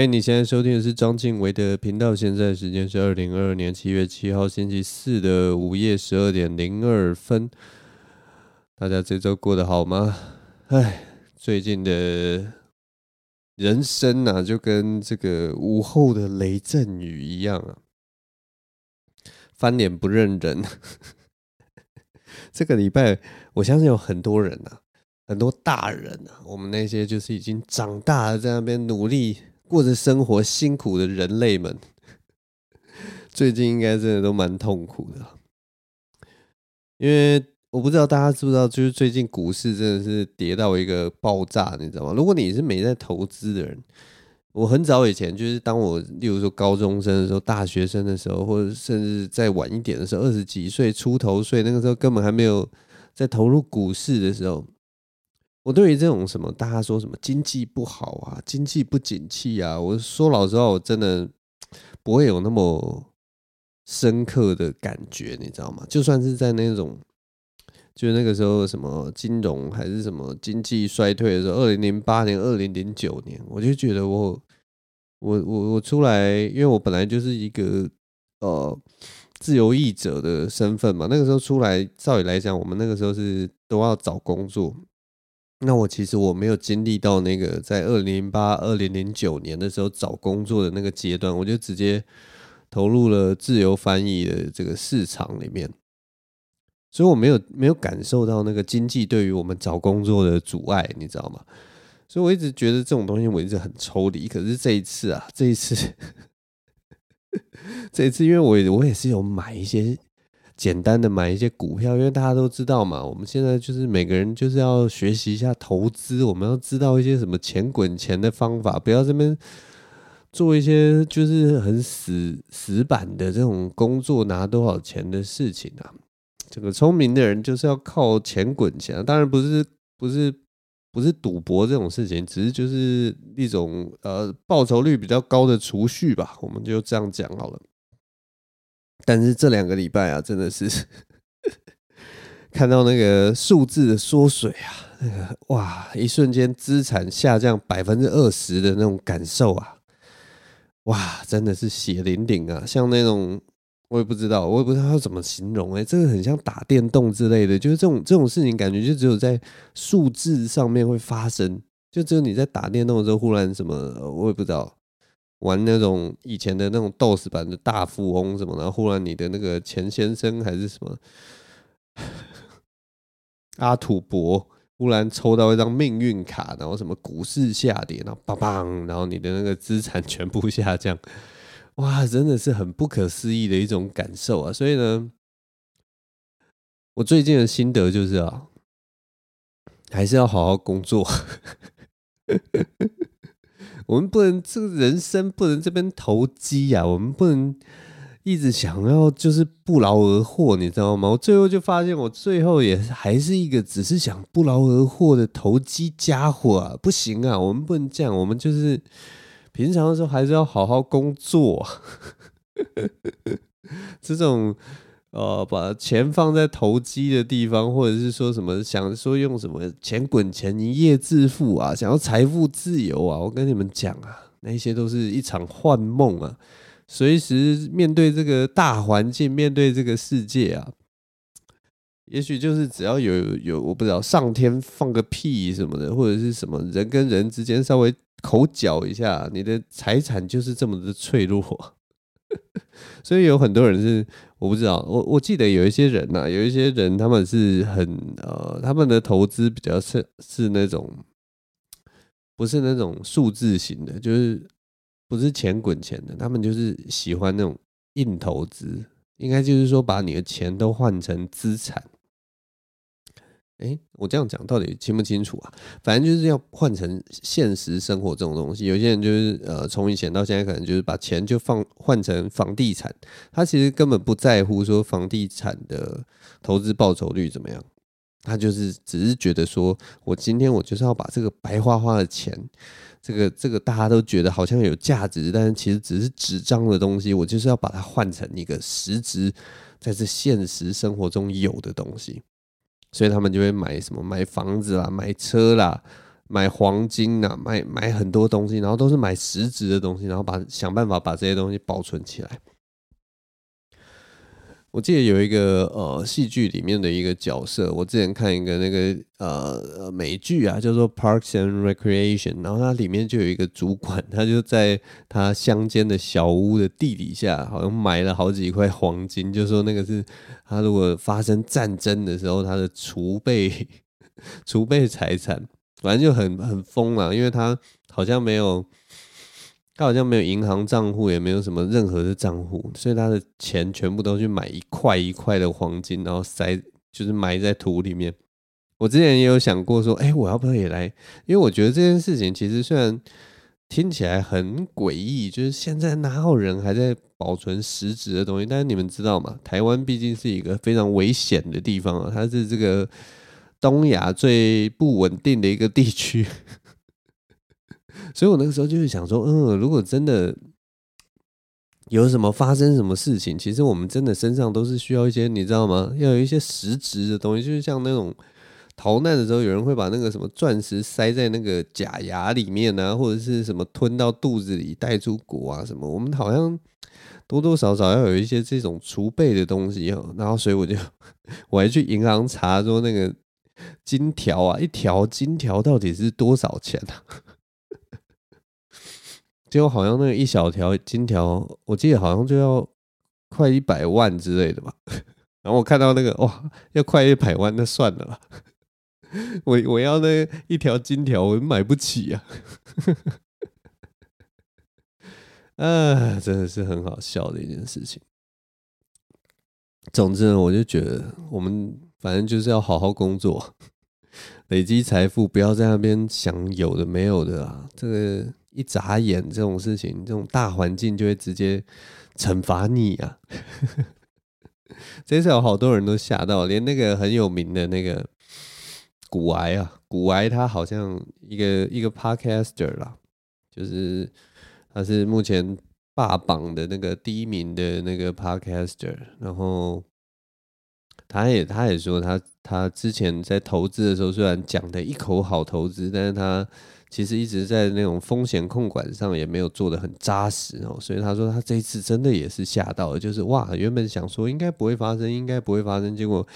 哎，你现在收听的是张敬唯的频道，现在时间是二零二二年七月七号星期四的午夜十二点零二分。大家这周过得好吗？哎，最近的人生啊，就跟这个午后的雷阵雨一样啊，翻脸不认人。这个礼拜，我相信有很多人啊，很多大人啊，我们那些就是已经长大了，在那边努力。过着生活辛苦的人类们，最近应该真的都蛮痛苦的，因为我不知道大家知不知道，就是最近股市真的是跌到一个爆炸，你知道吗？如果你是没在投资的人，我很早以前就是当我，例如说高中生的时候、大学生的时候，或者甚至再晚一点的时候，二十几岁出头岁，那个时候根本还没有在投入股市的时候。我对于这种什么大家说什么经济不好啊，经济不景气啊，我说老实话，我真的不会有那么深刻的感觉，你知道吗？就算是在那种，就是那个时候什么金融还是什么经济衰退的时候，二零零八年、二零零九年，我就觉得我我我我出来，因为我本来就是一个呃自由译者的身份嘛，那个时候出来，照理来讲，我们那个时候是都要找工作。那我其实我没有经历到那个在二零零八、二零零九年的时候找工作的那个阶段，我就直接投入了自由翻译的这个市场里面，所以我没有没有感受到那个经济对于我们找工作的阻碍，你知道吗？所以我一直觉得这种东西我一直很抽离。可是这一次啊，这一次，这一次，因为我我也是有买一些。简单的买一些股票，因为大家都知道嘛，我们现在就是每个人就是要学习一下投资，我们要知道一些什么钱滚钱的方法，不要这边做一些就是很死死板的这种工作拿多少钱的事情啊。这个聪明的人就是要靠钱滚钱，当然不是不是不是赌博这种事情，只是就是一种呃报酬率比较高的储蓄吧，我们就这样讲好了。但是这两个礼拜啊，真的是 看到那个数字的缩水啊，那个哇，一瞬间资产下降百分之二十的那种感受啊，哇，真的是血淋淋啊！像那种我也不知道，我也不知道要怎么形容哎、这个很像打电动之类的，就是这种这种事情，感觉就只有在数字上面会发生，就只有你在打电动的时候，忽然什么，我也不知道。玩那种以前的那种 DOS 版的大富翁什么，然后忽然你的那个钱先生还是什么 阿土伯，忽然抽到一张命运卡，然后什么股市下跌，然后砰砰，然后你的那个资产全部下降，哇，真的是很不可思议的一种感受啊！所以呢，我最近的心得就是啊，还是要好好工作。我们不能这个人生不能这边投机呀，我们不能一直想要就是不劳而获，你知道吗？我最后就发现，我最后也还是一个只是想不劳而获的投机家伙啊！不行啊，我们不能这样，我们就是平常的时候还是要好好工作。这种。呃，把钱放在投机的地方，或者是说什么想说用什么钱滚钱一夜致富啊，想要财富自由啊，我跟你们讲啊，那些都是一场幻梦啊！随时面对这个大环境，面对这个世界啊，也许就是只要有有我不知道上天放个屁什么的，或者是什么人跟人之间稍微口角一下，你的财产就是这么的脆弱。所以有很多人是我不知道，我我记得有一些人呐、啊，有一些人他们是很呃，他们的投资比较是是那种不是那种数字型的，就是不是钱滚钱的，他们就是喜欢那种硬投资，应该就是说把你的钱都换成资产。哎，我这样讲到底清不清楚啊？反正就是要换成现实生活这种东西。有些人就是呃，从以前到现在，可能就是把钱就放换成房地产，他其实根本不在乎说房地产的投资报酬率怎么样，他就是只是觉得说我今天我就是要把这个白花花的钱，这个这个大家都觉得好像有价值，但是其实只是纸张的东西，我就是要把它换成一个实质在这现实生活中有的东西。所以他们就会买什么买房子啦，买车啦，买黄金啦，买买很多东西，然后都是买实质的东西，然后把想办法把这些东西保存起来。我记得有一个呃戏剧里面的一个角色，我之前看一个那个呃美剧啊，叫做《Parks and Recreation》，然后它里面就有一个主管，他就在他乡间的小屋的地底下，好像埋了好几块黄金，就说那个是他如果发生战争的时候，他的储备 储备财产，反正就很很疯了，因为他好像没有。他好像没有银行账户，也没有什么任何的账户，所以他的钱全部都去买一块一块的黄金，然后塞，就是埋在土里面。我之前也有想过说，哎，我要不要也来？因为我觉得这件事情其实虽然听起来很诡异，就是现在哪有人还在保存实质的东西？但是你们知道吗？台湾毕竟是一个非常危险的地方啊，它是这个东亚最不稳定的一个地区。所以我那个时候就是想说，嗯，如果真的有什么发生什么事情，其实我们真的身上都是需要一些，你知道吗？要有一些实质的东西，就是像那种逃难的时候，有人会把那个什么钻石塞在那个假牙里面啊，或者是什么吞到肚子里带出国啊什么。我们好像多多少少要有一些这种储备的东西哦。然后，所以我就 我还去银行查说那个金条啊，一条金条到底是多少钱啊？结果好像那个一小条金条，我记得好像就要快一百万之类的吧。然后我看到那个哇，要快一百万，那算了吧。我我要那一条金条，我买不起啊。啊，真的是很好笑的一件事情。总之呢，我就觉得我们反正就是要好好工作，累积财富，不要在那边想有的没有的啊。这个。一眨眼，这种事情，这种大环境就会直接惩罚你啊！这次有好多人都吓到，连那个很有名的那个古癌啊，古癌他好像一个一个 podcaster 啦，就是他是目前霸榜的那个第一名的那个 podcaster，然后他也他也说他他之前在投资的时候，虽然讲的一口好投资，但是他。其实一直在那种风险控管上也没有做得很扎实哦，所以他说他这一次真的也是吓到了，就是哇，原本想说应该不会发生，应该不会发生，结果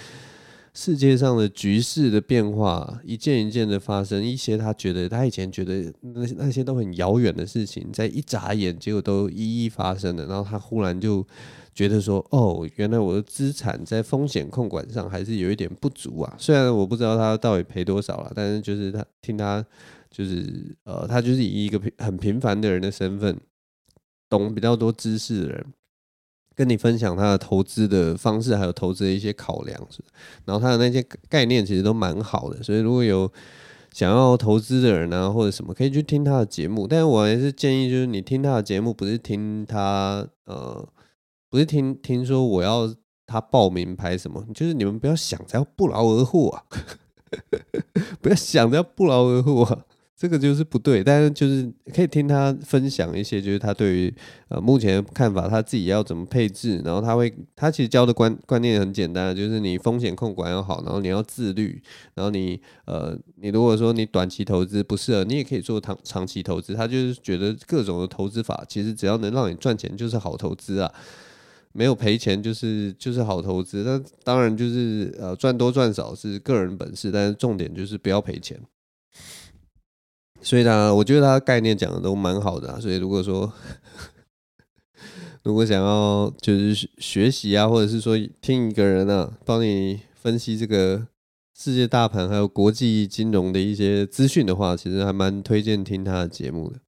世界上的局势的变化一件一件的发生，一些他觉得他以前觉得那些那些都很遥远的事情，在一眨眼结果都一一发生了，然后他忽然就觉得说，哦，原来我的资产在风险控管上还是有一点不足啊，虽然我不知道他到底赔多少了，但是就是他听他。就是呃，他就是以一个很平凡的人的身份，懂比较多知识的人，跟你分享他的投资的方式，还有投资的一些考量，然后他的那些概念其实都蛮好的，所以如果有想要投资的人啊，或者什么，可以去听他的节目。但是我还是建议，就是你听他的节目，不是听他呃，不是听听说我要他报名牌什么，就是你们不要想着要不劳而获啊，不要想着要不劳而获啊。这个就是不对，但是就是可以听他分享一些，就是他对于呃目前的看法，他自己要怎么配置，然后他会他其实教的观观念很简单，就是你风险控管要好，然后你要自律，然后你呃你如果说你短期投资不适合，你也可以做长长期投资。他就是觉得各种的投资法，其实只要能让你赚钱就是好投资啊，没有赔钱就是就是好投资。那当然就是呃赚多赚少是个人本事，但是重点就是不要赔钱。所以呢，我觉得他概念讲的都蛮好的啊。所以如果说，如果想要就是学习啊，或者是说听一个人啊，帮你分析这个世界大盘还有国际金融的一些资讯的话，其实还蛮推荐听他的节目的。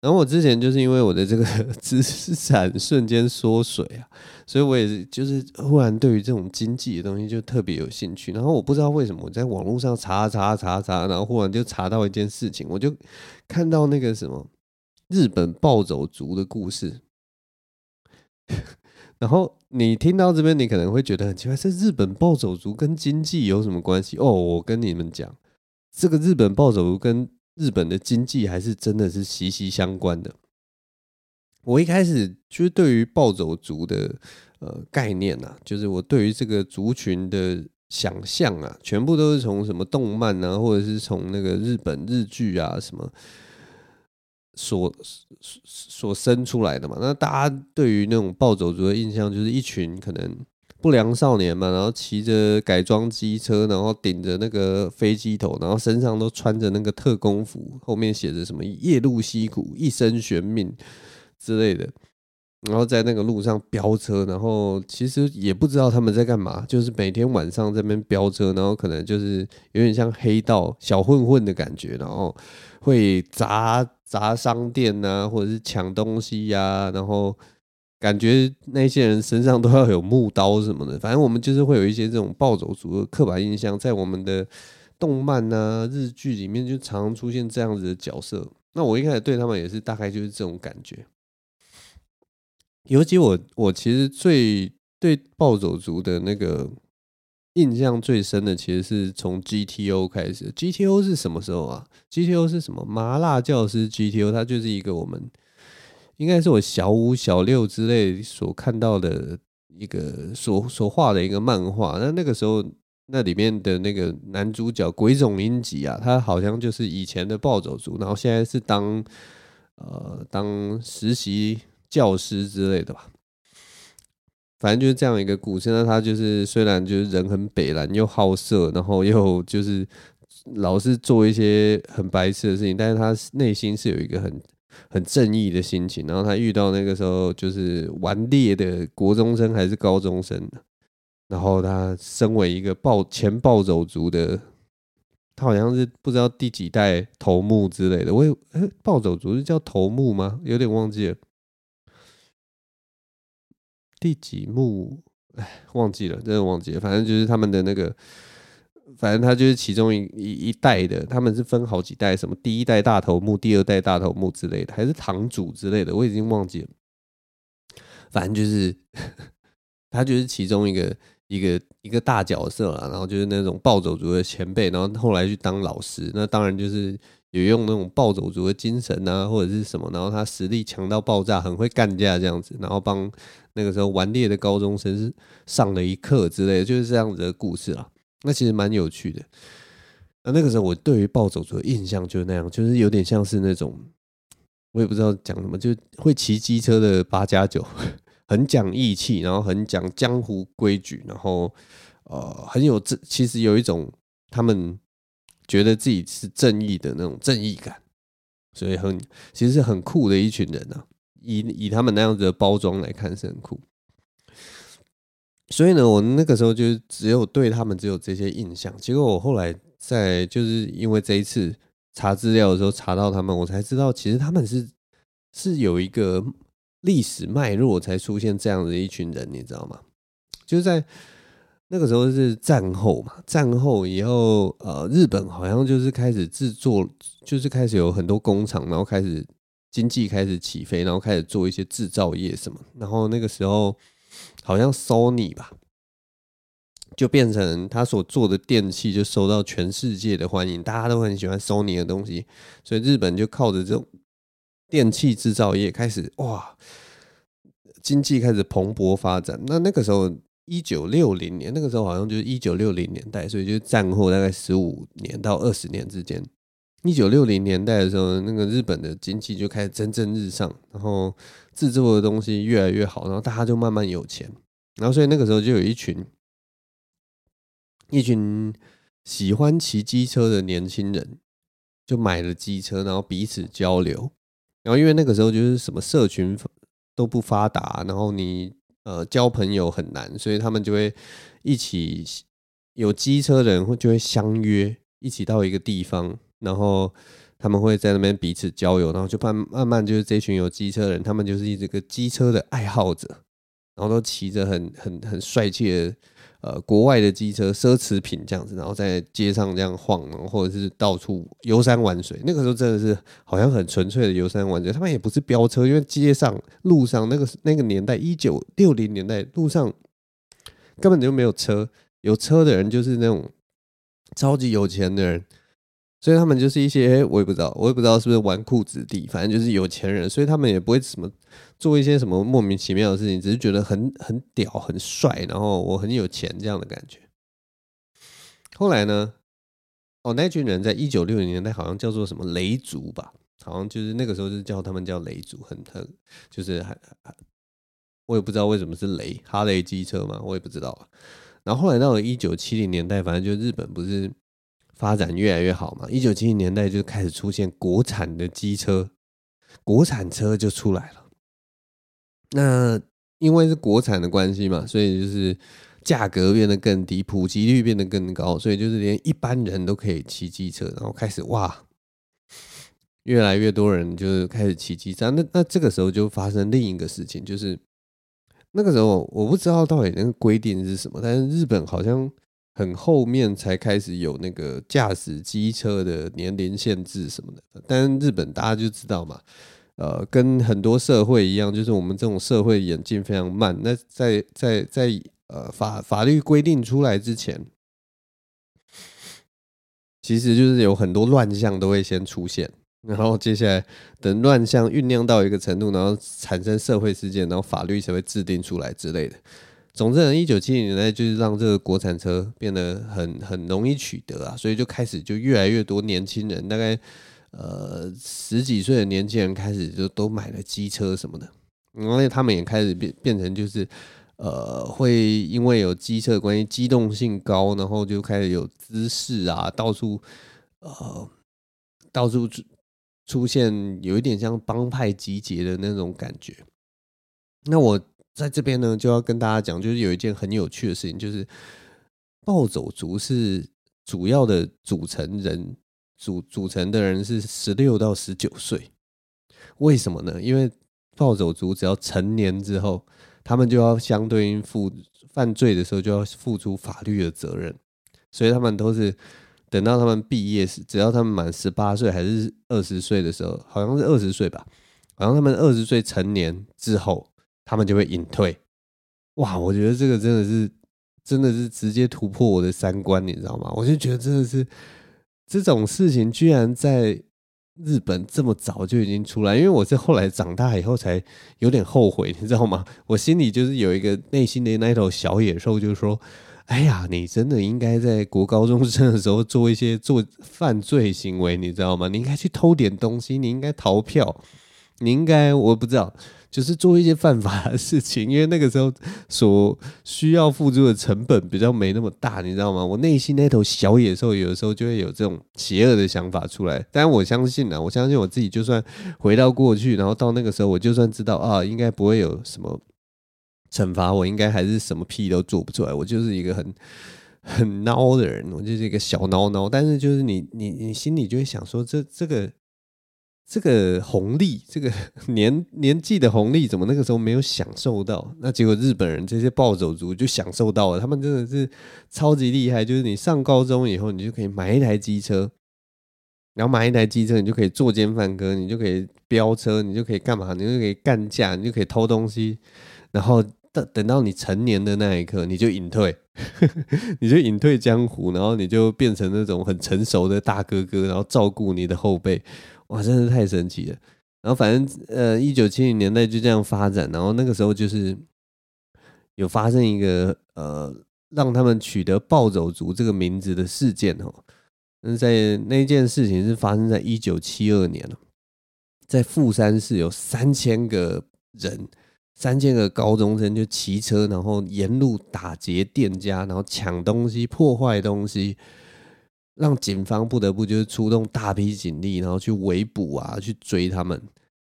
然后我之前就是因为我的这个 资产瞬间缩水啊，所以我也是就是忽然对于这种经济的东西就特别有兴趣。然后我不知道为什么我在网络上查查查查，然后忽然就查到一件事情，我就看到那个什么日本暴走族的故事。然后你听到这边，你可能会觉得很奇怪，这日本暴走族跟经济有什么关系？哦，我跟你们讲，这个日本暴走族跟日本的经济还是真的是息息相关的。我一开始就是对于暴走族的呃概念、啊，就是我对于这个族群的想象啊，全部都是从什么动漫啊，或者是从那个日本日剧啊什么所所生出来的嘛。那大家对于那种暴走族的印象，就是一群可能不良少年嘛，然后骑着改装机车，然后顶着那个飞机头，然后身上都穿着那个特工服，后面写着什么“夜路西谷，一生悬命”之类的。然后在那个路上飙车，然后其实也不知道他们在干嘛，就是每天晚上这边飙车，然后可能就是有点像黑道小混混的感觉，然后会砸砸商店啊，或者是抢东西呀、然后感觉那些人身上都要有木刀什么的，反正我们就是会有一些这种暴走族的刻板印象，在我们的动漫啊、日剧里面就常常出现这样子的角色。那我一开始对他们也是大概就是这种感觉。尤其我，我其实最对暴走族的那个印象最深的，其实是从 GTO 开始。GTO 是什么时候啊？GTO 是什么？麻辣教师 GTO，它就是一个我们应该是我小五、小六之类所看到的一个所所画的一个漫画。那那个时候，那里面的那个男主角鬼冢英吉啊，他好像就是以前的暴走族，然后现在是当呃当实习。教师之类的吧，反正就是这样一个故事。那他就是虽然就是人很北蓝，又好色，然后又就是老是做一些很白痴的事情，但是他内心是有一个很很正义的心情。然后他遇到那个时候就是顽劣的国中生还是高中生，然后他身为一个暴前暴走族的，他好像是不知道第几代头目之类的。我有，暴走族是叫头目吗？有点忘记了。第几幕？哎，忘记了，真的忘记了。反正就是他们的那个，反正他就是其中一一一代的，他们是分好几代，什么第一代大头目、第二代大头目之类的，还是堂主之类的，我已经忘记了。反正就是 他就是其中一个一个一个大角色啊，然后就是那种暴走族的前辈，然后后来去当老师，那当然就是。有用那种暴走族的精神啊，或者是什么，然后他实力强到爆炸，很会干架这样子，然后帮那个时候顽劣的高中生上了一课之类的，就是这样子的故事啊。那其实蛮有趣的。那那个时候我对于暴走族的印象就是那样，就是有点像是那种我也不知道讲什么，就会骑机车的八加九，很讲义气，然后很讲江湖规矩，然后呃很有这其实有一种他们。觉得自己是正义的那种正义感，所以很其实是很酷的一群人啊。以以他们那样子的包装来看是很酷。所以呢，我那个时候就只有对他们只有这些印象。结果我后来在就是因为这一次查资料的时候查到他们，我才知道其实他们是是有一个历史脉络才出现这样的一群人，你知道吗？就是在。那个时候是战后嘛，战后以后，呃，日本好像就是开始制作，就是开始有很多工厂，然后开始经济开始起飞，然后开始做一些制造业什么。然后那个时候好像 Sony 吧，就变成他所做的电器就受到全世界的欢迎，大家都很喜欢 Sony 的东西，所以日本就靠着这种电器制造业开始哇，经济开始蓬勃发展。那那个时候。一九六零年，那个时候好像就是一九六零年代，所以就是战后大概十五年到二十年之间。一九六零年代的时候，那个日本的经济就开始蒸蒸日上，然后制作的东西越来越好，然后大家就慢慢有钱，然后所以那个时候就有一群一群喜欢骑机车的年轻人，就买了机车，然后彼此交流。然后因为那个时候就是什么社群都不发达，然后你。呃，交朋友很难，所以他们就会一起有机车的人会就会相约一起到一个地方，然后他们会在那边彼此交友，然后就慢慢慢就是这群有机车的人，他们就是一个机车的爱好者，然后都骑着很很很帅气的。呃，国外的机车奢侈品这样子，然后在街上这样晃，或者是到处游山玩水。那个时候真的是好像很纯粹的游山玩水。他们也不是飙车，因为街上路上那个那个年代，一九六零年代路上根本就没有车，有车的人就是那种超级有钱的人。所以他们就是一些我也不知道，我也不知道是不是纨绔子弟，反正就是有钱人，所以他们也不会什么做一些什么莫名其妙的事情，只是觉得很很屌、很帅，然后我很有钱这样的感觉。后来呢，哦，那群人在一九六零年代好像叫做什么雷族吧，好像就是那个时候就叫他们叫雷族，很很就是还我也不知道为什么是雷哈雷机车嘛，我也不知道啊。然后后来到了一九七零年代，反正就日本不是发展越来越好嘛，一九七零年代就开始出现国产的机车，国产车就出来了。那因为是国产的关系嘛，所以就是价格变得更低，普及率变得更高，所以就是连一般人都可以骑机车，然后开始哇，越来越多人就是开始骑机车。那那这个时候就发生另一个事情，就是那个时候我不知道到底那个规定是什么，但是日本好像很后面才开始有那个驾驶机车的年龄限制什么的。但日本大家就知道嘛。呃，跟很多社会一样，就是我们这种社会演进非常慢。那在在在呃法法律规定出来之前，其实就是有很多乱象都会先出现，然后接下来等乱象酝酿到一个程度，然后产生社会事件，然后法律才会制定出来之类的。总之，一九七零年代就是让这个国产车变得很很容易取得啊，所以就开始就越来越多年轻人，大概。呃，十几岁的年轻人开始就都买了机车什么的，因为他们也开始变变成就是，呃，会因为有机车的关系，机动性高，然后就开始有姿势啊，到处呃，到处出出现有一点像帮派集结的那种感觉。那我在这边呢，就要跟大家讲，就是有一件很有趣的事情，就是暴走族是主要的组成人。组组成的人是十六到十九岁，为什么呢？因为暴走族只要成年之后，他们就要相对应负犯罪的时候就要付出法律的责任，所以他们都是等到他们毕业时，只要他们满十八岁还是二十岁的时候，好像是二十岁吧，好像他们二十岁成年之后，他们就会隐退。哇，我觉得这个真的是真的是直接突破我的三观，你知道吗？我就觉得真的是。这种事情居然在日本这么早就已经出来，因为我是后来长大以后才有点后悔，你知道吗？我心里就是有一个内心的那头小野兽，就是说，哎呀，你真的应该在国高中生的时候做一些做犯罪行为，你知道吗？你应该去偷点东西，你应该逃票，你应该我不知道。就是做一些犯法的事情，因为那个时候所需要付出的成本比较没那么大，你知道吗？我内心那头小野兽有的时候就会有这种邪恶的想法出来。但我相信啊，我相信我自己，就算回到过去，然后到那个时候，我就算知道啊，应该不会有什么惩罚，我应该还是什么屁都做不出来。我就是一个很 很孬的人，我就是一个小孬孬。但是就是你你你心里就会想说，这这个。这个红利，这个 年年纪的红利，怎么那个时候没有享受到？那结果日本人这些暴走族就享受到了，他们真的是超级厉害。就是你上高中以后，你就可以买一台机车，然后买一台机车，你就可以作奸犯科，你就可以飙车，你就可以干嘛？你就可以干架，你就可以偷东西。然后等等到你成年的那一刻，你就隐退，你就隐退江湖，然后你就变成那种很成熟的大哥哥，然后照顾你的后辈。哇，真是太神奇了！然后反正呃，一九七零年代就这样发展，然后那个时候就是有发生一个呃，让他们取得暴走族这个名字的事件哦。那在那件事情是发生在一九七二年，在富山市有三千个人，三千个高中生就骑车，然后沿路打劫店家，然后抢东西、破坏东西。让警方不得不就是出动大批警力，然后去围捕啊，去追他们。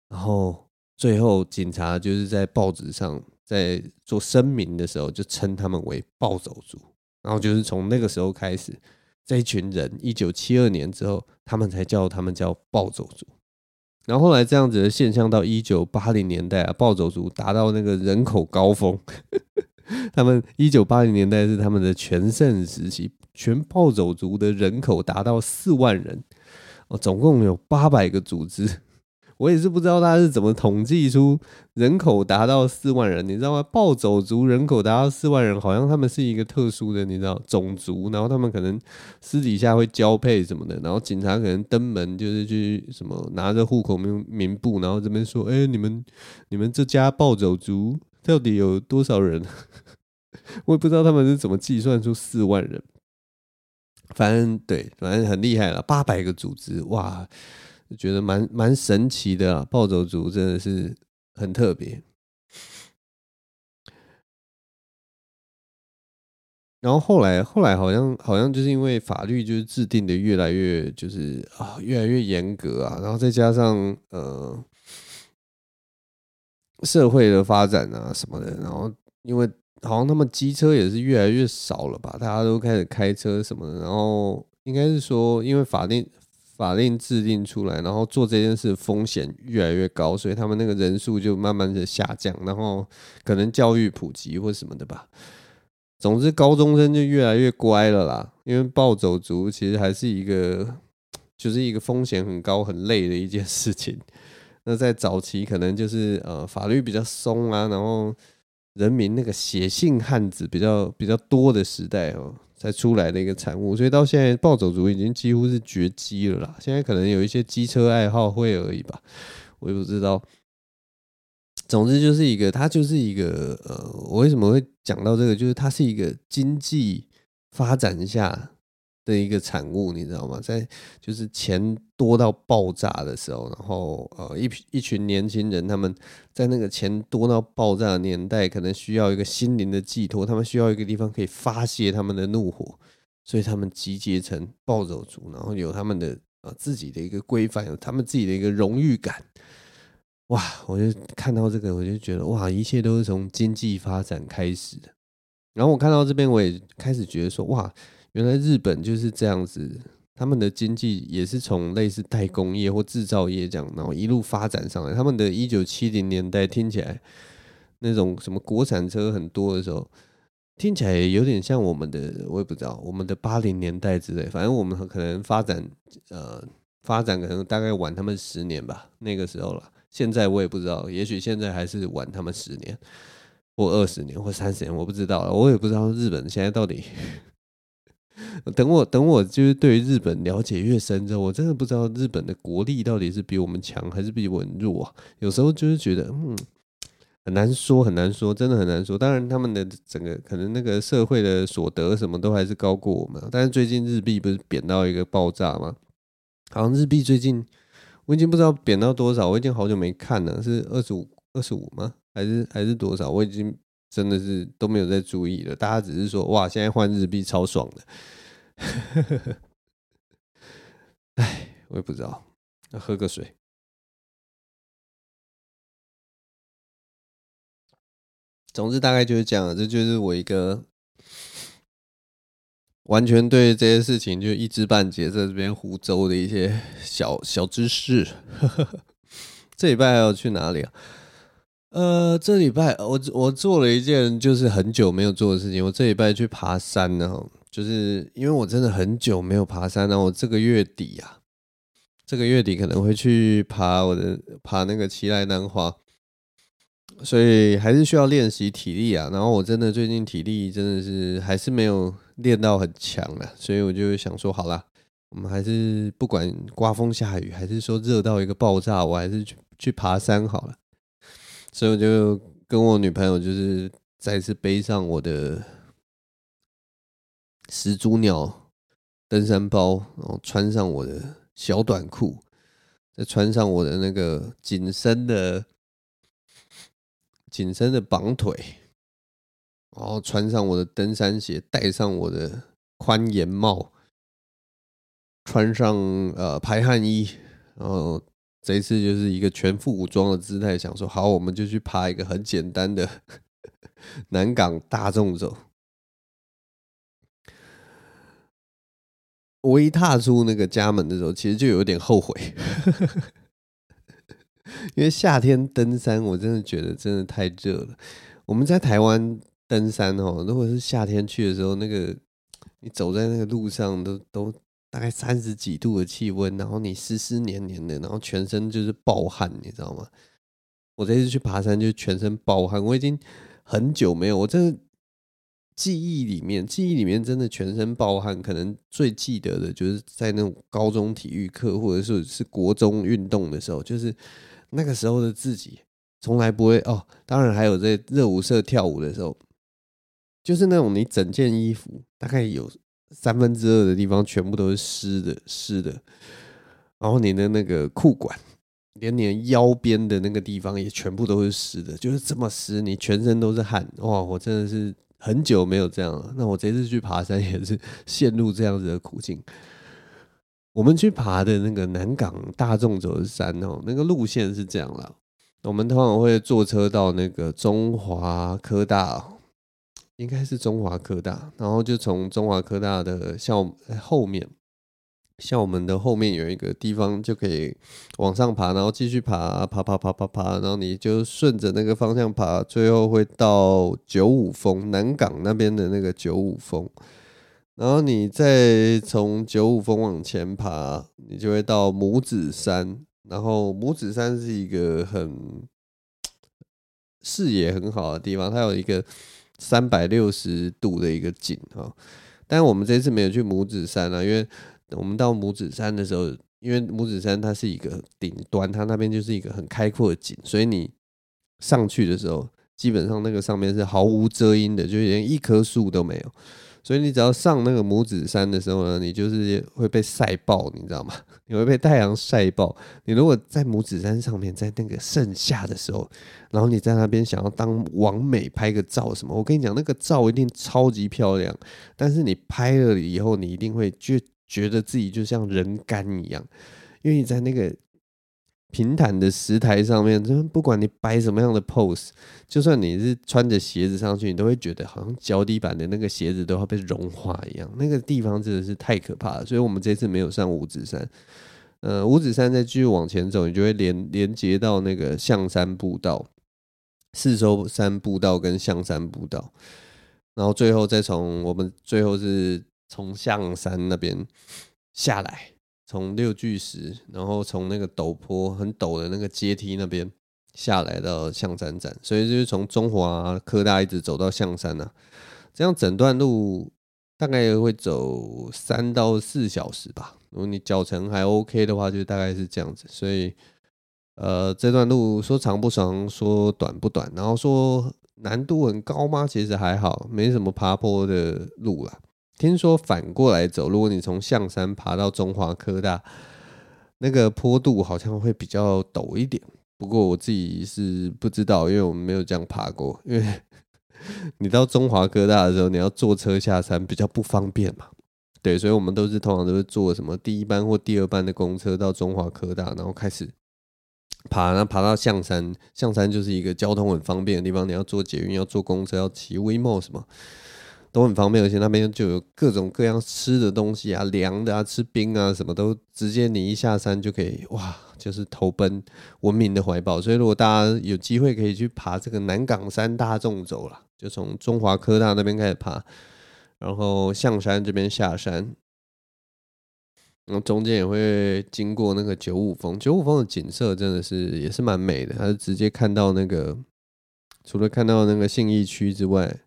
然后最后警察就是在报纸上在做声明的时候，就称他们为暴走族。然后就是从那个时候开始，这一群人一九七二年之后，他们才叫他们叫暴走族。然后后来这样子的现象到一九八零年代啊，暴走族达到那个人口高峰。他们一九八零年代是他们的全盛时期。全暴走族的人口达到四万人，哦，总共有八百个组织。我也是不知道他是怎么统计出人口达到四万人，你知道吗？暴走族人口达到四万人，好像他们是一个特殊的，你知道种族，然后他们可能私底下会交配什么的，然后警察可能登门就是去什么拿着户口名名簿，然后这边说，哎，你们你们这家暴走族到底有多少人？我也不知道他们是怎么计算出四万人。反正对，反正很厉害了，八百个组织，哇，觉得蛮蛮神奇的啊！暴走族真的是很特别。然后后来后来好像好像就是因为法律就是制定的越来越就是啊越来越严格啊，然后再加上呃社会的发展啊什么的，然后因为好像他们机车也是越来越少了吧，大家都开始开车什么的，然后应该是说因为法令法令制定出来，然后做这件事风险越来越高，所以他们那个人数就慢慢的下降，然后可能教育普及或什么的吧。总之，高中生就越来越乖了啦。因为暴走族其实还是一个，就是一个风险很高、很累的一件事情。那在早期，可能就是呃法律比较松啊，然后人民那个血性汉子比较比较多的时代哦，才出来的一个产物。所以到现在，暴走族已经几乎是绝迹了啦。现在可能有一些机车爱好会而已吧，我也不知道。总之就是一个，它就是一个，呃，我为什么会讲到这个？就是它是一个经济发展下的一个产物，你知道吗？在就是钱多到爆炸的时候，然后呃，一一群年轻人，他们在那个钱多到爆炸的年代，可能需要一个心灵的寄托，他们需要一个地方可以发泄他们的怒火，所以他们集结成暴走族，然后有他们的呃自己的一个规范，有他们自己的一个荣誉感。哇！我就看到这个，我就觉得哇，一切都是从经济发展开始的。然后我看到这边，我也开始觉得说，哇，原来日本就是这样子，他们的经济也是从类似代工业或制造业这样，然后一路发展上来。他们的一九七零年代听起来那种什么国产车很多的时候，听起来有点像我们的，我也不知道我们的八零年代之类。反正我们可能发展呃发展可能大概晚他们十年吧，那个时候了。现在我也不知道，也许现在还是晚他们十年，或二十年，或三十年，我不知道。我也不知道日本现在到底。等我等我就是对于日本了解越深之后，我真的不知道日本的国力到底是比我们强还是比我们弱啊。有时候就是觉得，嗯，很难说，很难说，真的很难说。当然，他们的整个可能那个社会的所得什么都还是高过我们。但是最近日币不是贬到一个爆炸吗？好像日币最近。我已经不知道贬到多少，我已经好久没看了，是二十五、二十五吗？还是还是多少？我已经真的是都没有在注意了。大家只是说，哇，现在换日币超爽的。哎，我也不知道，喝个水。总之大概就是这样，这就是我一个。完全对这些事情就一知半解，在这边胡诌的一些小小知识。这礼拜要去哪里啊？呃，这礼拜我我做了一件就是很久没有做的事情。我这礼拜去爬山呢，就是因为我真的很久没有爬山了。我这个月底啊，这个月底可能会去爬我的爬那个奇莱南华。所以还是需要练习体力啊，然后我真的最近体力真的是还是没有练到很强了，所以我就想说，好啦，我们还是不管刮风下雨，还是说热到一个爆炸，我还是去去爬山好了。所以我就跟我女朋友就是再次背上我的始祖鸟登山包，然后穿上我的小短裤，再穿上我的那个紧身的。紧身的绑腿，然后穿上我的登山鞋，戴上我的宽檐帽，穿上呃排汗衣，然后这一次就是一个全副武装的姿态，想说好，我们就去爬一个很简单的 南港大众走。我一踏出那个家门的时候，其实就有点后悔。因为夏天登山，我真的觉得真的太热了。我们在台湾登山哦，如果是夏天去的时候，那个你走在那个路上都都大概三十几度的气温，然后你湿湿黏黏的，然后全身就是暴汗，你知道吗？我这次去爬山就全身暴汗，我已经很久没有，我真的记忆里面，记忆里面真的全身暴汗，可能最记得的就是在那种高中体育课或者是是国中运动的时候，就是。那个时候的自己从来不会哦，当然还有在热舞社跳舞的时候，就是那种你整件衣服大概有三分之二的地方全部都是湿的，湿的。然后你的那个裤管，连你腰边的那个地方也全部都是湿的，就是这么湿，你全身都是汗。哇，我真的是很久没有这样了。那我这次去爬山也是陷入这样子的苦境。我们去爬的那个南港大众走的山哦，那个路线是这样啦。我们通常会坐车到那个中华科大，应该是中华科大，然后就从中华科大的校后面，校门的后面有一个地方就可以往上爬，然后继续爬，爬爬爬爬爬，然后你就顺着那个方向爬，最后会到九五峰，南港那边的那个九五峰。然后你再从九五峰往前爬，你就会到拇指山。然后拇指山是一个很 视野很好的地方，它有一个三百六十度的一个景哈。但我们这次没有去母子山啊，因为我们到母子山的时候，因为母子山它是一个顶端，它那边就是一个很开阔的景，所以你上去的时候，基本上那个上面是毫无遮阴的，就连一棵树都没有。所以你只要上那个母子山的时候呢，你就是会被晒爆，你知道吗？你会被太阳晒爆。你如果在母子山上面，在那个盛夏的时候，然后你在那边想要当网美拍个照什么，我跟你讲，那个照一定超级漂亮。但是你拍了以后，你一定会觉觉得自己就像人干一样，因为你在那个。平坦的石台上面，就不管你摆什么样的 pose，就算你是穿着鞋子上去，你都会觉得好像脚底板的那个鞋子都要被融化一样。那个地方真的是太可怕了，所以我们这次没有上五指山。呃，五指山再继续往前走，你就会连连接到那个象山步道、四周山步道跟象山步道，然后最后再从我们最后是从象山那边下来。从六巨石，然后从那个陡坡很陡的那个阶梯那边下来到象山站，所以就是从中华科大一直走到象山呐、啊，这样整段路大概会走三到四小时吧。如果你脚程还 OK 的话，就大概是这样子。所以，呃，这段路说长不长，说短不短，然后说难度很高吗？其实还好，没什么爬坡的路啦。听说反过来走，如果你从象山爬到中华科大，那个坡度好像会比较陡一点。不过我自己是不知道，因为我们没有这样爬过。因为 你到中华科大的时候，你要坐车下山比较不方便嘛。对，所以我们都是通常都是坐什么第一班或第二班的公车到中华科大，然后开始爬，然后爬到象山。象山就是一个交通很方便的地方，你要坐捷运，要坐公车，要骑 WeMo 什么。都很方便，而且那边就有各种各样吃的东西啊，凉的啊，吃冰啊，什么都直接你一下山就可以，哇，就是投奔文明的怀抱。所以如果大家有机会可以去爬这个南岗山大众走了，就从中华科大那边开始爬，然后象山这边下山，然后中间也会经过那个九五峰，九五峰的景色真的是也是蛮美的，它是直接看到那个，除了看到那个信义区之外。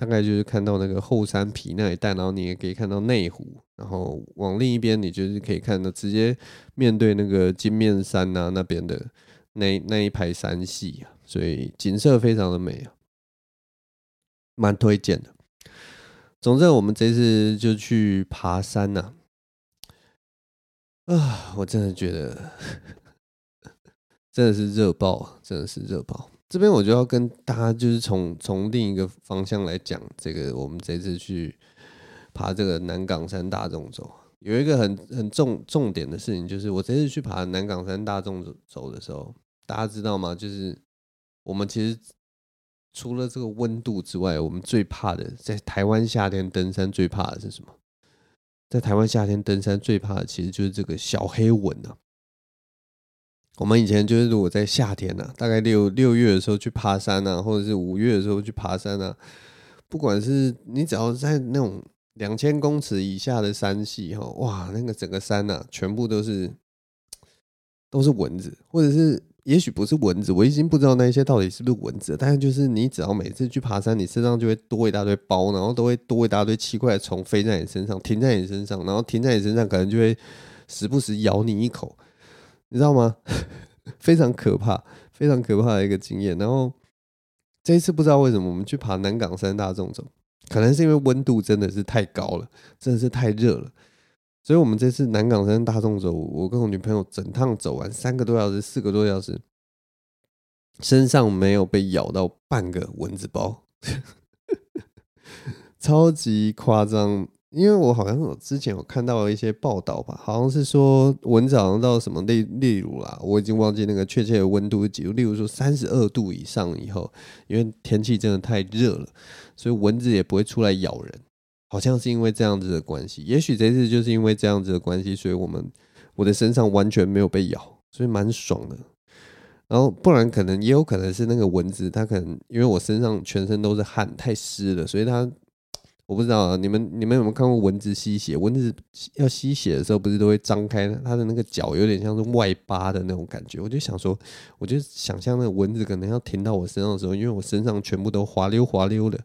大概就是看到那个后山皮那一带，然后你也可以看到内湖，然后往另一边，你就是可以看到直接面对那个金面山啊那边的那那一排山系啊，所以景色非常的美啊，蛮推荐的。总之，我们这次就去爬山呐，啊，我真的觉得 真的是热爆，真的是热爆。这边我就要跟大家就是从从另一个方向来讲，这个我们这次去爬这个南港山大众走，有一个很很重重点的事情，就是我这次去爬南港山大众走的时候，大家知道吗？就是我们其实除了这个温度之外，我们最怕的，在台湾夏天登山最怕的是什么？在台湾夏天登山最怕的其实就是这个小黑蚊啊。我们以前就是，如果在夏天呢、啊，大概六六月的时候去爬山、啊，或者是五月的时候去爬山啊，不管是你只要在那种两千公尺以下的山系哈，哇，那个整个山呐、啊，全部都是都是蚊子，或者是也许不是蚊子，我已经不知道那些到底是不是蚊子，但是就是你只要每次去爬山，你身上就会多一大堆包，然后都会多一大堆奇怪的虫飞在你身上，停在你身上，然后停在你身上，可能就会时不时咬你一口。你知道吗？非常可怕，非常可怕的一个经验。然后这一次不知道为什么，我们去爬南港山大纵走，可能是因为温度真的是太高了，真的是太热了，所以我们这次南港山大众走，我跟我女朋友整趟走完三个多小时，四个多小时，身上没有被咬到半个蚊子包，超级夸张。因为我好像我之前有看到一些报道吧，好像是说蚊子好像到什么例例如啦，我已经忘记那个确切的温度是几，例如说三十二度以上以后，因为天气真的太热了，所以蚊子也不会出来咬人，好像是因为这样子的关系。也许这次就是因为这样子的关系，所以我们我的身上完全没有被咬，所以蛮爽的。然后不然可能也有可能是那个蚊子，它可能因为我身上全身都是汗，太湿了，所以它。我不知道啊，你们你们有没有看过蚊子吸血？蚊子要吸血的时候，不是都会张开它的那个脚，有点像是外八的那种感觉。我就想说，我就想象那个蚊子可能要停到我身上的时候，因为我身上全部都滑溜滑溜的，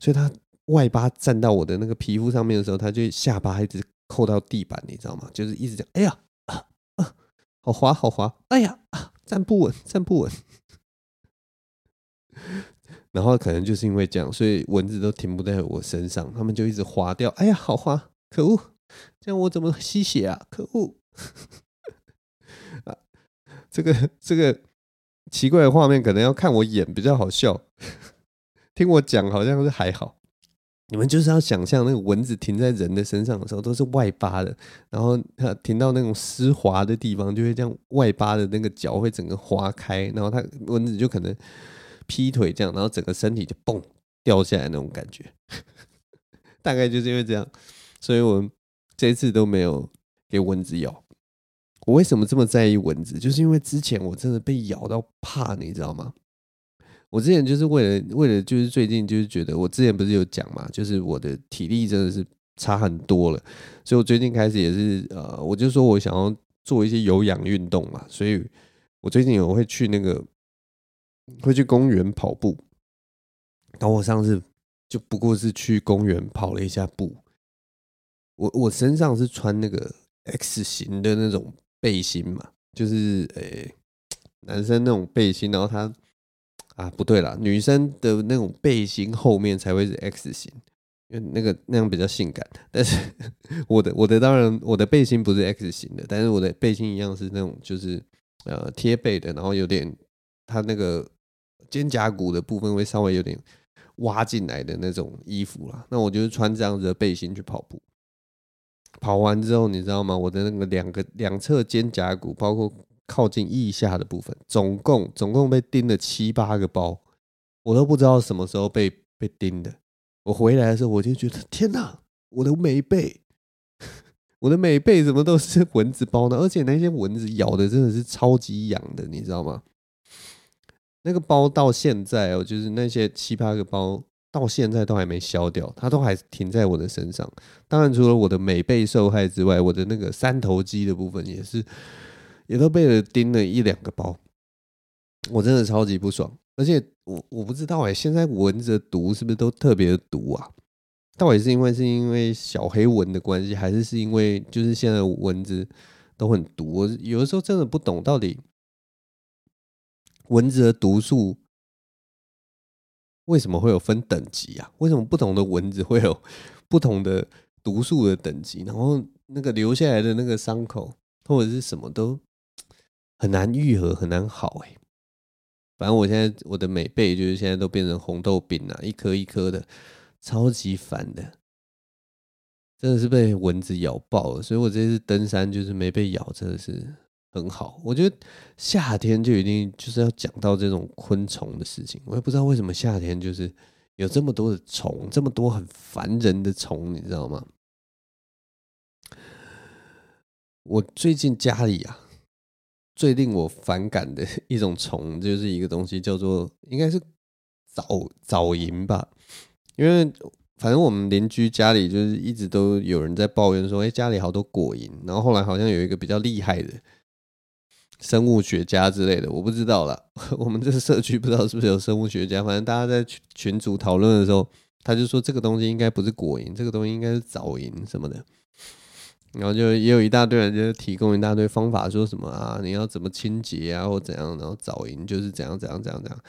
所以它外八站到我的那个皮肤上面的时候，它就下巴一直扣到地板，你知道吗？就是一直讲，哎呀，啊啊，好滑好滑，哎呀，啊，站不稳站不稳。然后可能就是因为这样，所以蚊子都停不在我身上，他们就一直滑掉。哎呀，好滑，可恶！这样我怎么吸血啊？可恶！啊，这个这个奇怪的画面，可能要看我演比较好笑。听我讲好像是还好。你们就是要想象那个蚊子停在人的身上的时候，都是外八的，然后它停到那种湿滑的地方，就会这样外八的那个脚会整个划开，然后它蚊子就可能。劈腿这样，然后整个身体就嘣掉下来那种感觉，大概就是因为这样，所以我这次都没有给蚊子咬。我为什么这么在意蚊子？就是因为之前我真的被咬到怕，你知道吗？我之前就是为了为了就是最近就是觉得我之前不是有讲嘛，就是我的体力真的是差很多了，所以我最近开始也是呃，我就说我想要做一些有氧运动嘛，所以我最近我会去那个。会去公园跑步，然后我上次就不过是去公园跑了一下步。我我身上是穿那个 X 型的那种背心嘛，就是诶、男生那种背心，然后他啊不对啦，女生的那种背心后面才会是 X 型，因为那个那样比较性感。但是我的我的当然我的背心不是 X 型的，但是我的背心一样是那种就是呃贴背的，然后有点。他那个肩胛骨的部分会稍微有点挖进来的那种衣服啦，那我就是穿这样子的背心去跑步。跑完之后，你知道吗？我的那个两个两侧肩胛骨，包括靠近腋下的部分，总共总共被叮了七八个包，我都不知道什么时候被被叮的。我回来的时候，我就觉得天哪，我的美背，我的美背怎么都是蚊子包呢？而且那些蚊子咬的真的是超级痒的，你知道吗？那个包到现在哦，就是那些七八个包到现在都还没消掉，它都还停在我的身上。当然，除了我的美背受害之外，我的那个三头肌的部分也是，也都被了叮了一两个包。我真的超级不爽，而且我我不知道哎，现在蚊子的毒是不是都特别的毒啊？到底是因为是因为小黑蚊的关系，还是是因为就是现在蚊子都很毒？我有的时候真的不懂到底。蚊子的毒素为什么会有分等级啊？为什么不同的蚊子会有不同的毒素的等级？然后那个留下来的那个伤口或者是什么都很难愈合，很难好哎。反正我现在我的美背就是现在都变成红豆饼了，一颗一颗的，超级烦的，真的是被蚊子咬爆了。所以我这次登山就是没被咬，真的是。很好，我觉得夏天就一定就是要讲到这种昆虫的事情。我也不知道为什么夏天就是有这么多的虫，这么多很烦人的虫，你知道吗？我最近家里啊，最令我反感的一种虫，就是一个东西叫做应该是早早蝇吧。因为反正我们邻居家里就是一直都有人在抱怨说，哎，家里好多果蝇。然后后来好像有一个比较厉害的。生物学家之类的，我不知道啦。我们这个社区不知道是不是有生物学家，反正大家在群组讨论的时候，他就说这个东西应该不是果蝇，这个东西应该是藻蝇什么的。然后就也有一大堆人就提供一大堆方法，说什么啊，你要怎么清洁啊，或怎样，然后早蝇就是怎样怎样怎样怎样。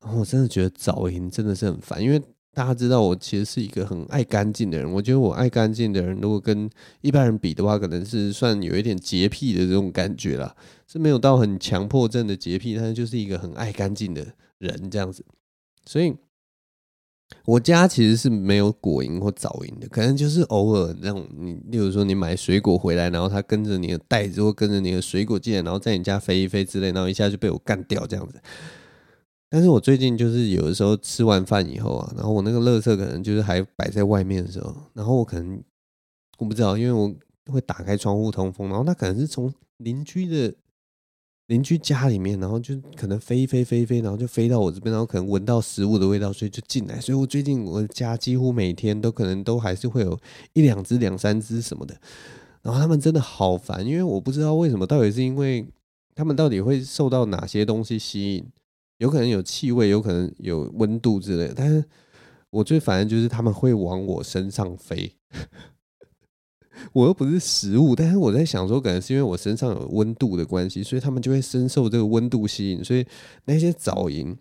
然后我真的觉得早蝇真的是很烦，因为大家知道我其实是一个很爱干净的人。我觉得我爱干净的人，如果跟一般人比的话，可能是算有一点洁癖的这种感觉啦，是没有到很强迫症的洁癖，但是就是一个很爱干净的人这样子。所以，我家其实是没有果蝇或藻蝇的，可能就是偶尔那种你，例如说你买水果回来，然后它跟着你的袋子或跟着你的水果进来，然后在你家飞一飞之类，然后一下就被我干掉这样子。但是我最近就是有的时候吃完饭以后啊，然后我那个垃圾可能就是还摆在外面的时候，然后我可能我不知道，因为我会打开窗户通风，然后它可能是从邻居的邻居家里面，然后就可能飞飞飞飞，然后就飞到我这边，然后可能闻到食物的味道，所以就进来。所以我最近我的家几乎每天都可能都还是会有一两只、两三只什么的，然后他们真的好烦，因为我不知道为什么，到底是因为他们到底会受到哪些东西吸引。有可能有气味，有可能有温度之类，但是我最烦的就是他们会往我身上飞，我又不是食物，但是我在想说，可能是因为我身上有温度的关系，所以他们就会深受这个温度吸引，所以那些藻蝇。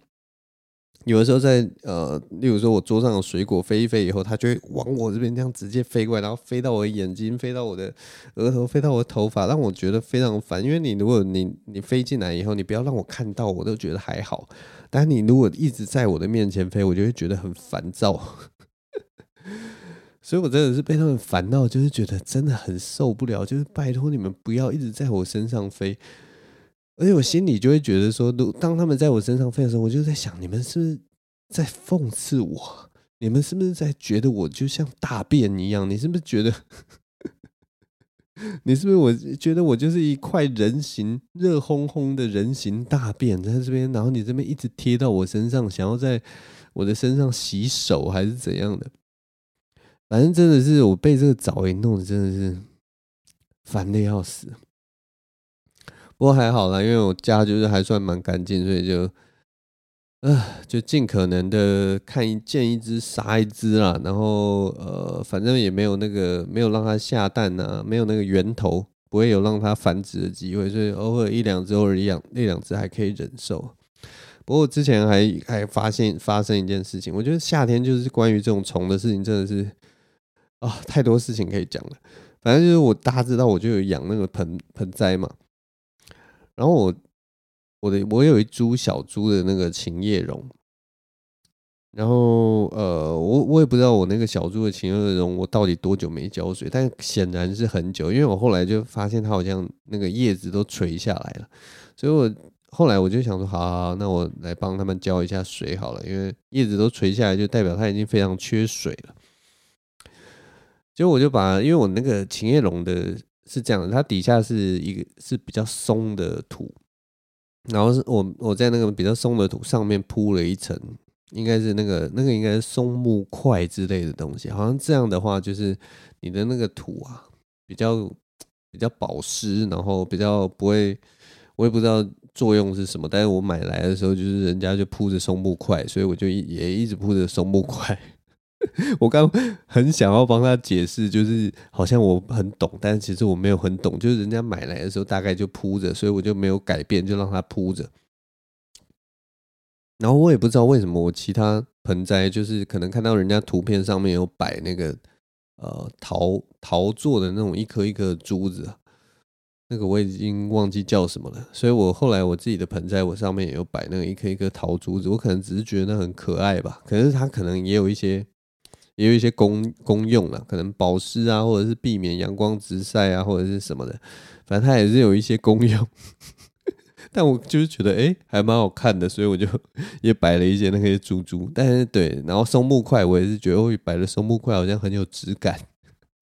有的时候在呃，例如说我桌上有水果飞一飞以后，它就会往我这边这样直接飞过来，然后飞到我的眼睛，飞到我的额头，飞到我的头发，让我觉得非常烦。因为你如果你你飞进来以后，你不要让我看到，我都觉得还好。但你如果一直在我的面前飞，我就会觉得很烦躁。所以我真的是被他们烦到，就是觉得真的很受不了。就是拜托你们不要一直在我身上飞。而且我心里就会觉得说，当他们在我身上飞的时候，我就在想，你们是不是在讽刺我？你们是不是在觉得我就像大便一样？你是不是觉得？你是不是我觉得我就是一块人形热烘烘的人形大便在这边，然后你这边一直贴到我身上，想要在我的身上洗手还是怎样的？反正真的是我被这个藻蝇弄得真的是烦的要死。不过还好啦，因为我家就是还算蛮干净，所以就，呃，就尽可能的看一见一只杀一只啦。然后呃，反正也没有那个没有让它下蛋呐，没有那个源头，不会有让它繁殖的机会，所以偶尔一两只，偶尔一两一两只还可以忍受。不过之前还还发现发生一件事情，我觉得夏天就是关于这种虫的事情，真的是啊，太多事情可以讲了。反正就是我大家知道，我就有养那个盆盆栽嘛。然后我我的我有一株小株的那个琴叶榕，然后呃我我也不知道我那个小株的琴叶榕我到底多久没浇水，但显然是很久，因为我后来就发现它好像那个叶子都垂下来了，所以我后来我就想说，好好好，那我来帮他们浇一下水好了，因为叶子都垂下来，就代表它已经非常缺水了。结果我就把，因为我那个琴叶榕的。是这样的，它底下是一个是比较松的土，然后是我我在那个比较松的土上面铺了一层，应该是那个那个应该是松木块之类的东西，好像这样的话就是你的那个土啊比较比较保湿，然后比较不会，我也不知道作用是什么，但是我买来的时候就是人家就铺着松木块，所以我就也一直铺着松木块。我刚很想要帮他解释，就是好像我很懂，但其实我没有很懂。就是人家买来的时候大概就铺着，所以我就没有改变，就让他铺着。然后我也不知道为什么，我其他盆栽就是可能看到人家图片上面有摆那个呃陶陶做的那种一颗一颗珠子，那个我已经忘记叫什么了。所以我后来我自己的盆栽，我上面也有摆那个一颗一颗陶珠子。我可能只是觉得那很可爱吧，可是它可能也有一些。也有一些功功用了，可能保湿啊，或者是避免阳光直晒啊，或者是什么的，反正它也是有一些功用。但我就是觉得，哎、还蛮好看的，所以我就也摆了一些那些珠珠。但是对，然后松木块，我也是觉得，我摆了松木块好像很有质感。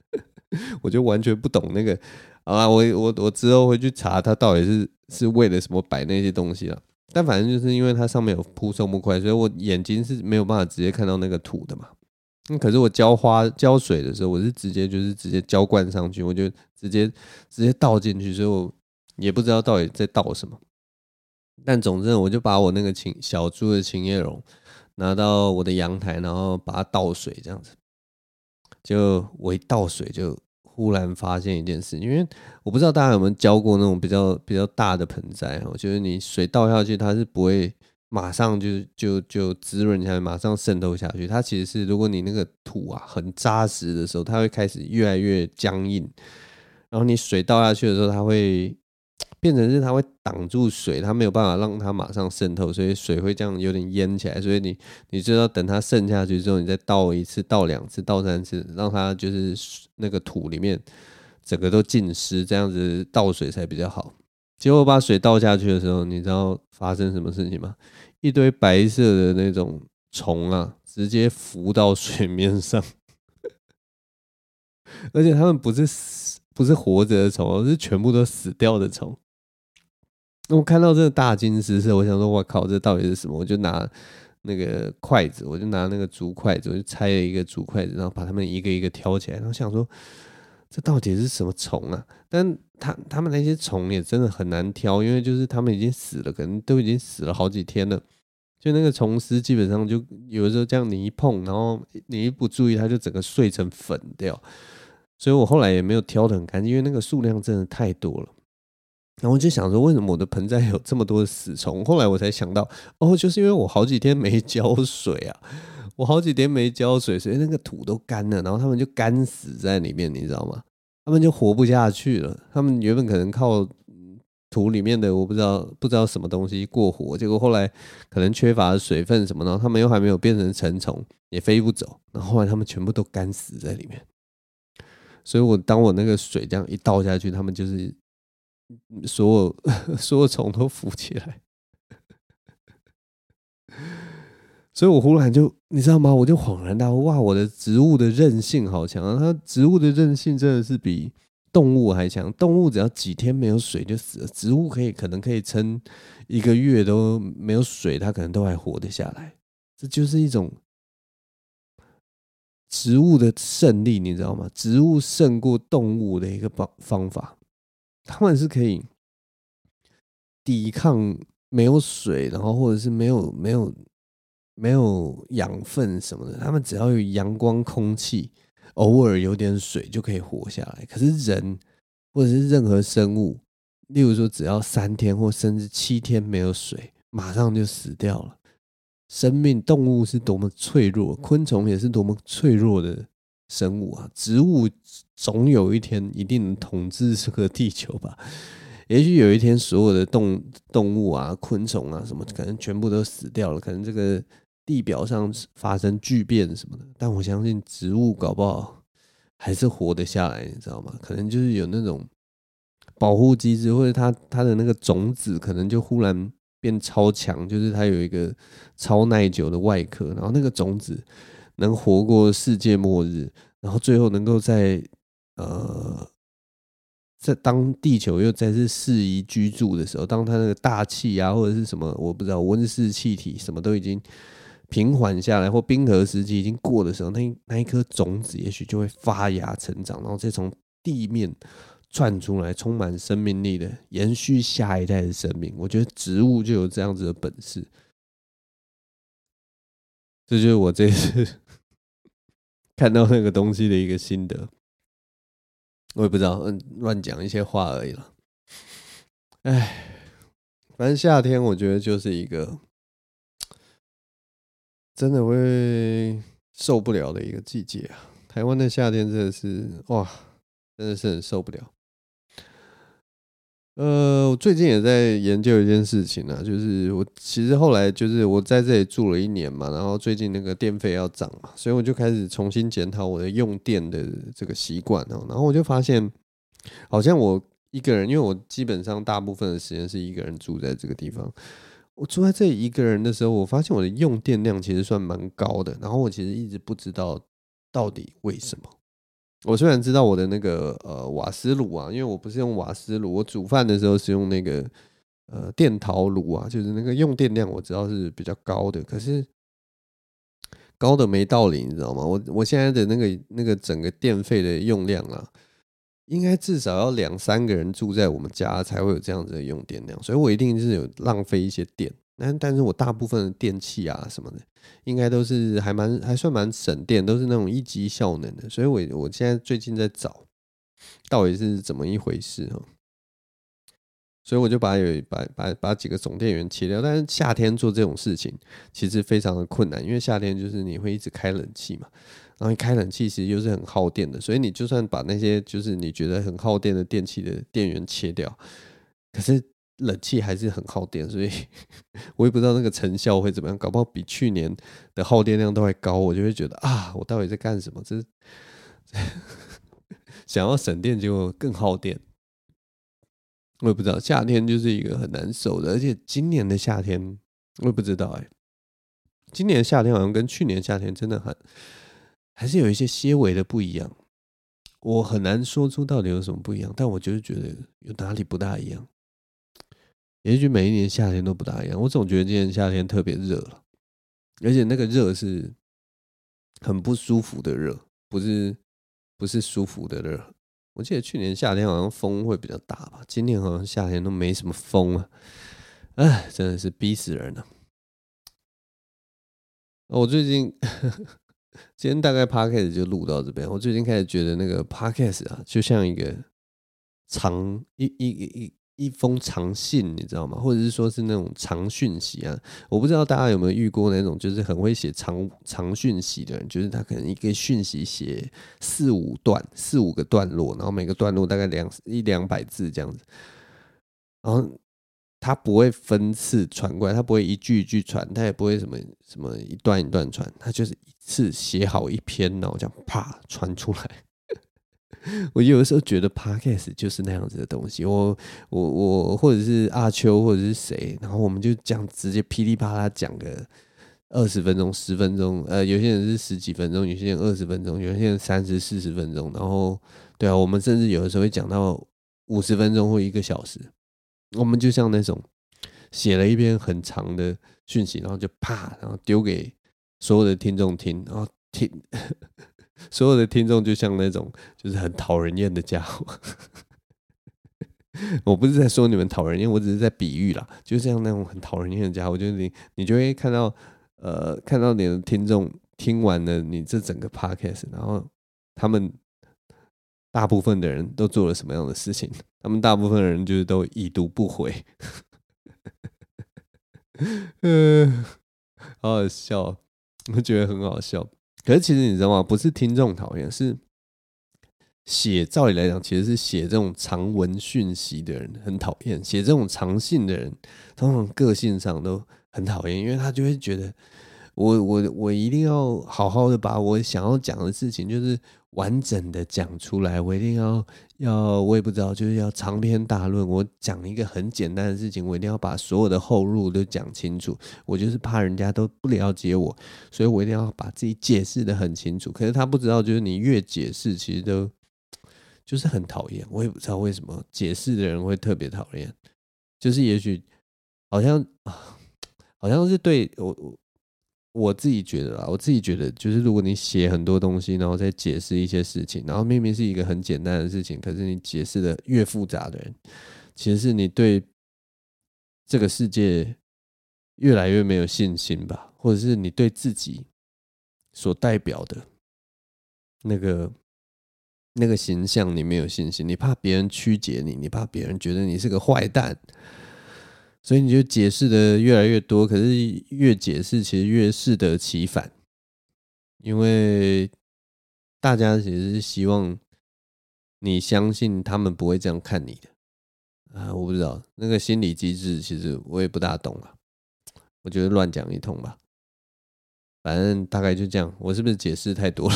我就完全不懂那个啊，我我我之后会去查它到底是是为了什么摆那些东西了。但反正就是因为它上面有铺松木块，所以我眼睛是没有办法直接看到那个土的嘛。那可是我浇花浇水的时候，我是直接就是直接浇灌上去，我就直接直接倒进去，所以我也不知道到底在倒什么。但总之，我就把我那个琴小株的琴叶榕拿到我的阳台，然后把它倒水，这样子。就我一倒水，就忽然发现一件事，因为我不知道大家有没有浇过那种比较比较大的盆栽，我觉得你水倒下去，它是不会马上就就就滋润下来，马上渗透下去。它其实是，如果你那个土啊很扎实的时候，它会开始越来越僵硬。然后你水倒下去的时候，它会变成是它会挡住水，它没有办法让它马上渗透，所以水会这样有点淹起来。所以你你就要等它渗下去之后，你再倒一次、倒两次、倒三次，让它就是那个土里面整个都浸湿，这样子倒水才比较好。结果把水倒下去的时候，你知道发生什么事情吗？一堆白色的那种虫啊，直接浮到水面上，而且它们不是死，不是活着的虫，而是全部都死掉的虫。那我看到这个大惊失色，我想说，我靠，这到底是什么？我就拿那个筷子，我就拿那个竹筷子，我就拆了一个竹筷子，然后把它们一个一个挑起来，然后想说。这到底是什么虫啊？但他他们那些虫也真的很难挑，因为就是他们已经死了，可能都已经死了好几天了。就那个虫丝基本上就有的时候这样你一碰，然后你一不注意，它就整个碎成粉掉。所以我后来也没有挑得很干净，因为那个数量真的太多了。然后我就想说，为什么我的盆栽有这么多的死虫？后来我才想到，哦，就是因为我好几天没浇水啊。我好几天没浇水，所以那个土都干了，然后他们就干死在里面，你知道吗？他们就活不下去了。他们原本可能靠土里面的我不知道不知道什么东西过活，结果后来可能缺乏水分什么的，他们又还没有变成成虫，也飞不走，然后后来他们全部都干死在里面。所以我当我那个水这样一倒下去，他们就是所有 所有虫都浮起来。所以我忽然就，你知道吗？我就恍然大悟，哇，我的植物的韧性好强啊！它植物的韧性真的是比动物还强。动物只要几天没有水就死了，植物可以可能可以撑一个月都没有水，它可能都还活得下来。这就是一种植物的胜利，你知道吗？植物胜过动物的一个方方法，它们是可以抵抗没有水，然后或者是没有没有。没有养分什么的，他们只要有阳光、空气，偶尔有点水就可以活下来。可是人或者是任何生物，例如说只要三天或甚至七天没有水，马上就死掉了。生命动物是多么脆弱，昆虫也是多么脆弱的生物啊！植物总有一天一定能统治这个地球吧？也许有一天，所有的动动物啊、昆虫啊什么，可能全部都死掉了，可能这个。地表上发生巨变什么的，但我相信植物搞不好还是活得下来，你知道吗？可能就是有那种保护机制，或者它它的那个种子可能就忽然变超强，就是它有一个超耐久的外壳，然后那个种子能活过世界末日，然后最后能够在呃在当地球又再次适宜居住的时候，当它那个大气啊或者是什么我不知道温室气体什么都已经。平缓下来，或冰河时期已经过的时候，那那一颗种子也许就会发芽成长，然后再从地面窜出来，充满生命力的延续下一代的生命。我觉得植物就有这样子的本事，这就是我这次看到那个东西的一个心得。我也不知道，嗯，乱讲一些话而已了。哎，反正夏天我觉得就是一个。真的会受不了的一个季节啊！台湾的夏天真的是哇，真的是很受不了。呃，我最近也在研究一件事情啊，就是我其实后来就是我在这里住了一年嘛，然后最近那个电费要涨嘛，所以我就开始重新检讨我的用电的这个习惯哦。然后我就发现，好像我一个人，因为我基本上大部分的时间是一个人住在这个地方。我住在这里一个人的时候，我发现我的用电量其实算蛮高的。然后我其实一直不知道到底为什么。我虽然知道我的那个呃瓦斯炉啊，因为我不是用瓦斯炉，我煮饭的时候是用那个呃电陶炉啊，就是那个用电量我知道是比较高的。可是高的没道理，你知道吗？我我现在的那个那个整个电费的用量啊。应该至少要两三个人住在我们家才会有这样子的用电量，所以我一定是有浪费一些电。但但是我大部分的电器啊什么的，应该都是还蛮还算蛮省电，都是那种一级效能的。所以我我现在最近在找，到底是怎么一回事哈？所以我就把有把把把几个总电源切掉。但是夏天做这种事情其实非常的困难，因为夏天就是你会一直开冷气嘛，然后开冷气其实又是很耗电的，所以你就算把那些就是你觉得很耗电的电器的电源切掉，可是冷气还是很耗电，所以 我也不知道那个成效会怎么样，搞不好比去年的耗电量都还高，我就会觉得啊，我到底在干什么？这是 想要省电，结果更耗电。我也不知道，夏天就是一个很难受的，而且今年的夏天我也不知道哎、今年夏天好像跟去年夏天真的很还是有一些些微的不一样，我很难说出到底有什么不一样，但我就是觉得有哪里不大一样，也许每一年夏天都不大一样，我总觉得今年夏天特别热了，而且那个热是很不舒服的热，不是不是舒服的热。我记得去年夏天好像风会比较大吧，今年好像夏天都没什么风啊，哎，真的是逼死人了。我最近今天大概 podcast 就录到这边，我最近开始觉得那个 podcast 啊，就像一个长一一一一。一封长信，你知道吗？或者是说是那种长讯息啊？我不知道大家有没有遇过那种，就是很会写长长讯息的人，就是他可能一个讯息写四五段、四五个段落，然后每个段落大概两一两百字这样子，然后他不会分次传过来，他不会一句一句传，他也不会什么什么一段一段传，他就是次写好一篇，然后这样啪传出来。我有的时候觉得 Podcast 就是那样子的东西，我我我或者是阿秋或者是谁，然后我们就这样直接噼里啪啦讲个二十分钟、十分钟，呃，有些人是十几分钟，有些人二十分钟，有些人三十、四十分钟，然后对啊，我们甚至有的时候会讲到五十分钟或一个小时，我们就像那种写了一篇很长的讯息，然后就啪，然后丢给所有的听众听，然后听。所有的听众就像那种就是很讨人厌的家伙，我不是在说你们讨人厌，我只是在比喻啦，就像那种很讨人厌的家伙，就是你你就会看到呃看到你的听众听完了你这整个 podcast，然后他们大部分的人都做了什么样的事情？他们大部分的人就是都已读不回，嗯，好好笑，我觉得很好笑。可是其实你知道吗？不是听众讨厌，是写。照理来讲，其实是写这种长文讯息的人很讨厌。写这种长信的人，通常个性上都很讨厌，因为他就会觉得我我我一定要好好的把我想要讲的事情，就是。完整的讲出来，我一定要要，我也不知道，就是要长篇大论。我讲一个很简单的事情，我一定要把所有的后路都讲清楚。我就是怕人家都不了解我，所以我一定要把自己解释得很清楚。可是他不知道，就是你越解释，其实都就是很讨厌。我也不知道为什么解释的人会特别讨厌，就是也许好像啊，好像是对我我。我自己觉得啊，我自己觉得，就是如果你写很多东西，然后再解释一些事情，然后明明是一个很简单的事情，可是你解释的越复杂的人，其实是你对这个世界越来越没有信心吧，或者是你对自己所代表的那个那个形象你没有信心，你怕别人曲解你，你怕别人觉得你是个坏蛋。所以你就解释的越来越多，可是越解释其实越适得其反，因为大家其实是希望你相信他们不会这样看你的啊，我不知道那个心理机制，其实我也不大懂啊，我觉得乱讲一通吧，反正大概就这样，我是不是解释太多了？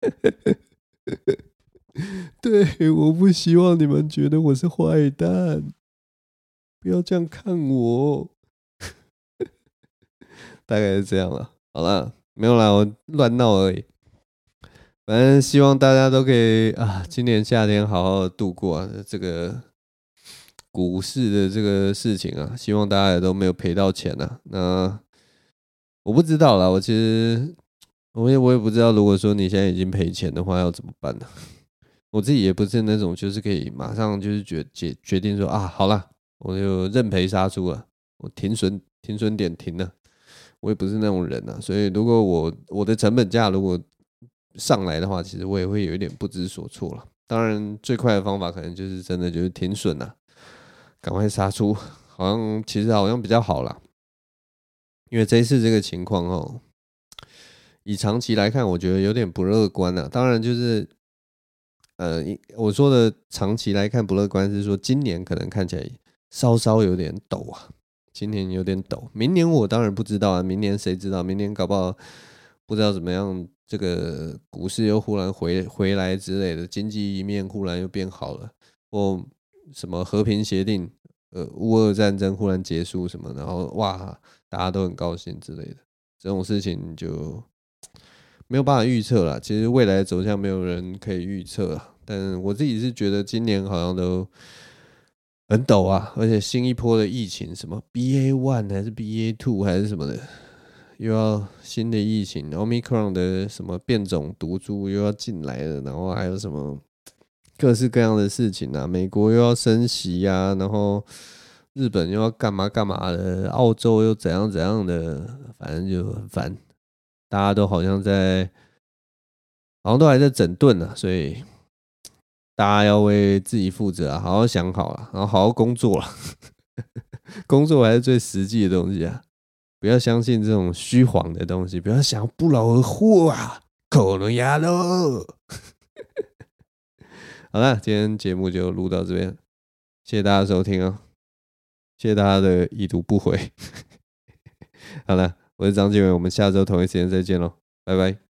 对，我不希望你们觉得我是坏蛋。不要这样看我，大概是这样了。好了，没有啦，我乱闹而已。反正希望大家都可以啊，今年夏天好好度过啊。这个股市的这个事情啊，希望大家也都没有赔到钱啊。那我不知道啦，我其实我也我也不知道，如果说你现在已经赔钱的话，要怎么办呢？我自己也不是那种就是可以马上就是决决决定说啊，好了。我就认赔杀出了，我停损停损点停了，我也不是那种人啊，所以如果我我的成本价如果上来的话，其实我也会有一点不知所措了。当然，最快的方法可能就是真的就是停损了，赶快杀出，好像其实好像比较好啦。因为这一次这个情况哦，以长期来看，我觉得有点不乐观啊。当然，就是呃，我说的长期来看不乐观，是说今年可能看起来稍稍有点抖啊。今年有点抖，明年我当然不知道啊。明年谁知道？明年搞不好不知道怎么样，这个股市又忽然回回来之类的，经济一面忽然又变好了，或什么和平协定，呃，乌俄战争忽然结束什么，然后哇，大家都很高兴之类的，这种事情就没有办法预测了。其实未来走向没有人可以预测，但我自己是觉得今年好像都。很陡啊，而且新一波的疫情，什么 BA one 还是 BA two 还是什么的，又要新的疫情，Omicron 的什么变种毒株又要进来了，然后还有什么各式各样的事情啊，美国又要升息呀，然后日本又要干嘛干嘛的，澳洲又怎样怎样的，反正就很烦，大家都好像在，好像都还在整顿啊，所以。大家要为自己负责啊，好好想好了，然后好好工作了。工作还是最实际的东西啊，不要相信这种虚晃的东西，不要想不劳而获啊，可能呀喽。好了，今天节目就录到这边，谢谢大家收听哦，谢谢大家的已读不回。好了，我是张晋唯，我们下周同一时间再见喽，拜拜。